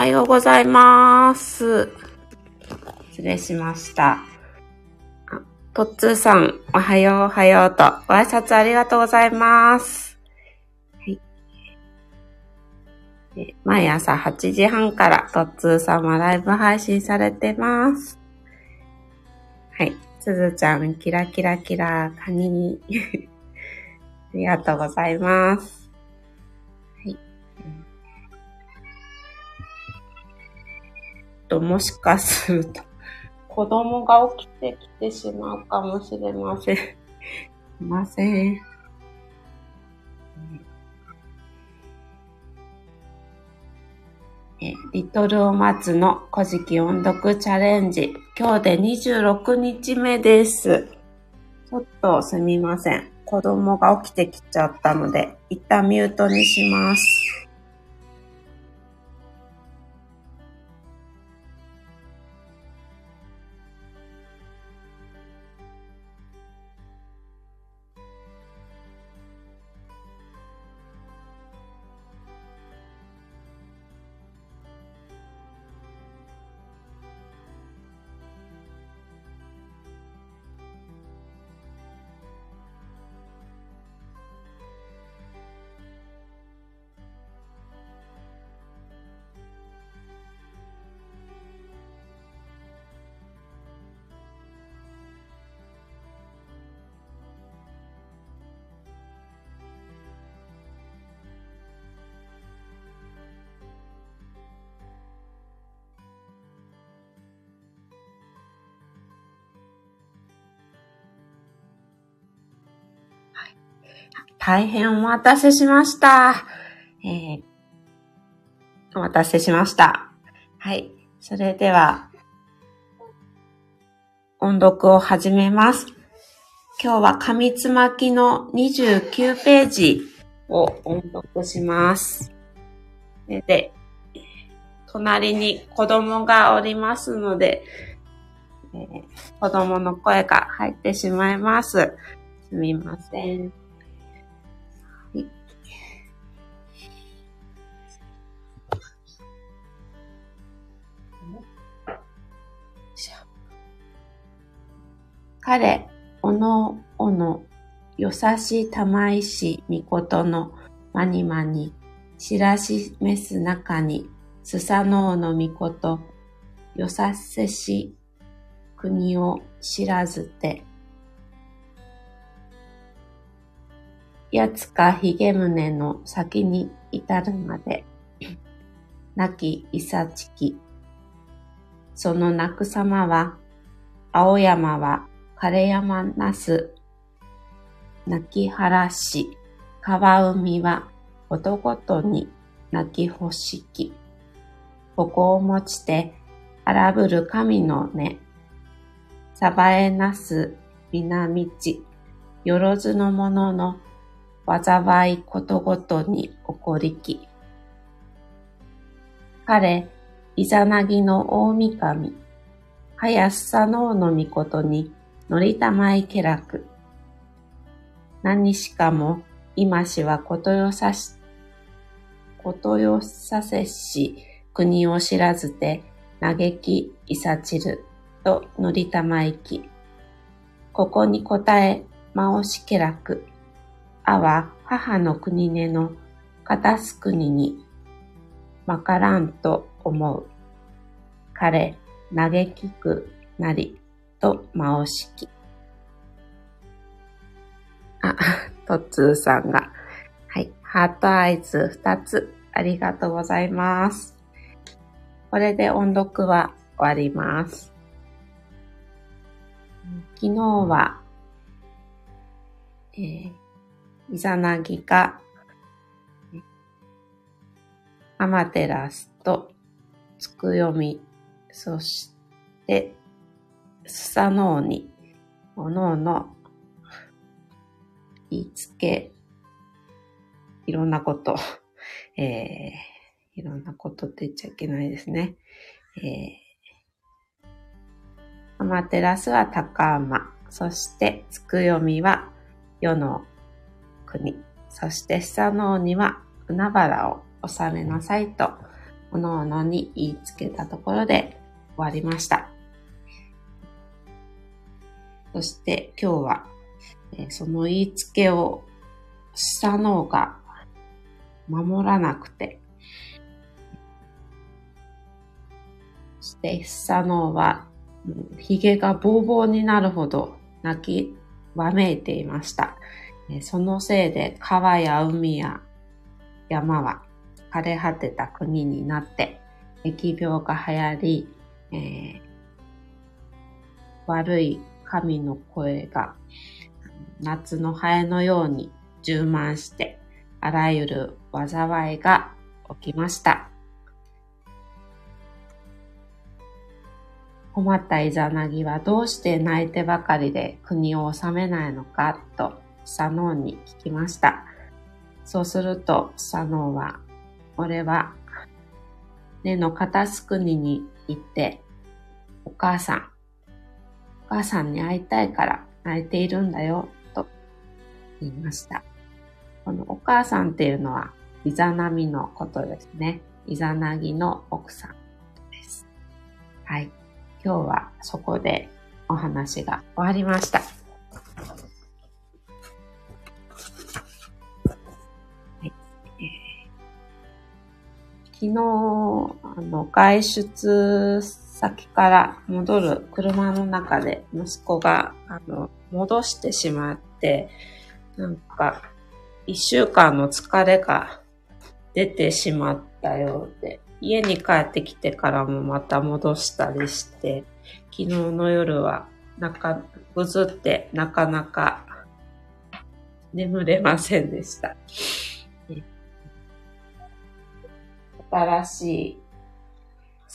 おはようございます。失礼しました。あとっつーさん、おはようおはようと、ご挨拶ありがとうございます。はい。毎朝8時半からとっつーさんはライブ配信されてます。はい。すずちゃん、キラキラキラ、カニに。ありがとうございます。と、もしかすると、子供が起きてきてしまうかもしれません。す いません。えリトルお松の古事記音読チャレンジ。今日で26日目です。ちょっとすみません。子供が起きてきちゃったので、一旦ミュートにします。大変お待たせしました。えー、お待たせしました。はい。それでは、音読を始めます。今日は紙つまきの29ページを音読します。で、隣に子供がおりますので、えー子供の声が入ってしまいます。すみません。彼、おのおの、よさしたまいしみことのまにまに、しらしめす中に、すさのうのみこと、よさせし国を知らずて、やつかひげむねの先に至るまで、亡きいさちき、その泣く様は、青山は枯山なす、泣き原し、川海はことごとに泣きほしき。ここをもちて荒ぶる神の根。さばえなす南地、よろずの者の災いことごとに起こりき。彼、イザナギの大神、はやすさのうのみことに、のりたまいけらく。何しかも、今しはことよさし、ことよさせし、国を知らずて、嘆きいさちる、とのりたまいき。ここに答え、まおしけらく。あは母の国根の、かたす国に、まからんと思う。彼、嘆きくなり、と、まおしき。あ、とっつーさんが。はい。ハートアイズ2つ。ありがとうございます。これで音読は終わります。昨日は、えー、イザナギが、アマテラスと、つくよみ、そして、スサノオに、おのおの、言いつけ、いろんなこと、えー、いろんなことって言っちゃいけないですね。えー、アマテラスは高天、そしてつくよみは世の国、そしてスサノオには海原を治めなさいとおのおのに言いつけたところで終わりました。そして今日は、その言いつけをしたのが守らなくて、そしてしたのは、髭がボーボーになるほど泣きわめいていました。そのせいで川や海や山は枯れ果てた国になって、疫病が流行り、えー、悪い神の声が夏のハエのように充満して、あらゆる災いが起きました。困ったイザナギはどうして泣いてばかりで国を治めないのかとサノーに聞きました。そうするとサノーは、俺は根の片すくにに行って、お母さん、お母さんに会いたいから泣いているんだよ、と言いました。このお母さんっていうのは、イザナミのことですね。イザナギの奥さんです。はい。今日はそこでお話が終わりました。昨日、あの、外出先から戻る車の中で息子が、あの、戻してしまって、なんか、一週間の疲れが出てしまったようで、家に帰ってきてからもまた戻したりして、昨日の夜はなか、ぐずってなかなか眠れませんでした。新しい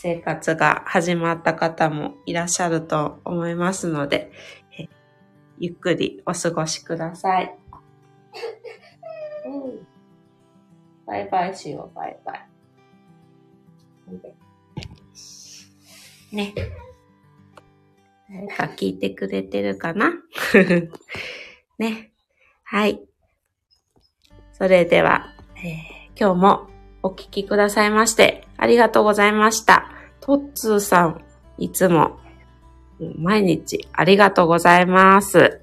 生活が始まった方もいらっしゃると思いますので、ゆっくりお過ごしください。うん、バイバイしよう、バイバイ。ね。誰か聞いてくれてるかな？ね。はい。それでは、えー、今日もお聞きくださいまして、ありがとうございました。トッツーさん、いつも、毎日ありがとうございます。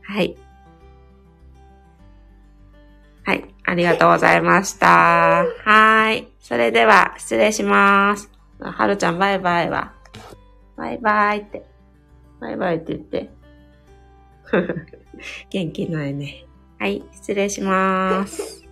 はい。はい。ありがとうございました。はい。それでは、失礼します。はるちゃん、バイバイは。バイバイって。バイバイって言って。元気ないね。はい。失礼します。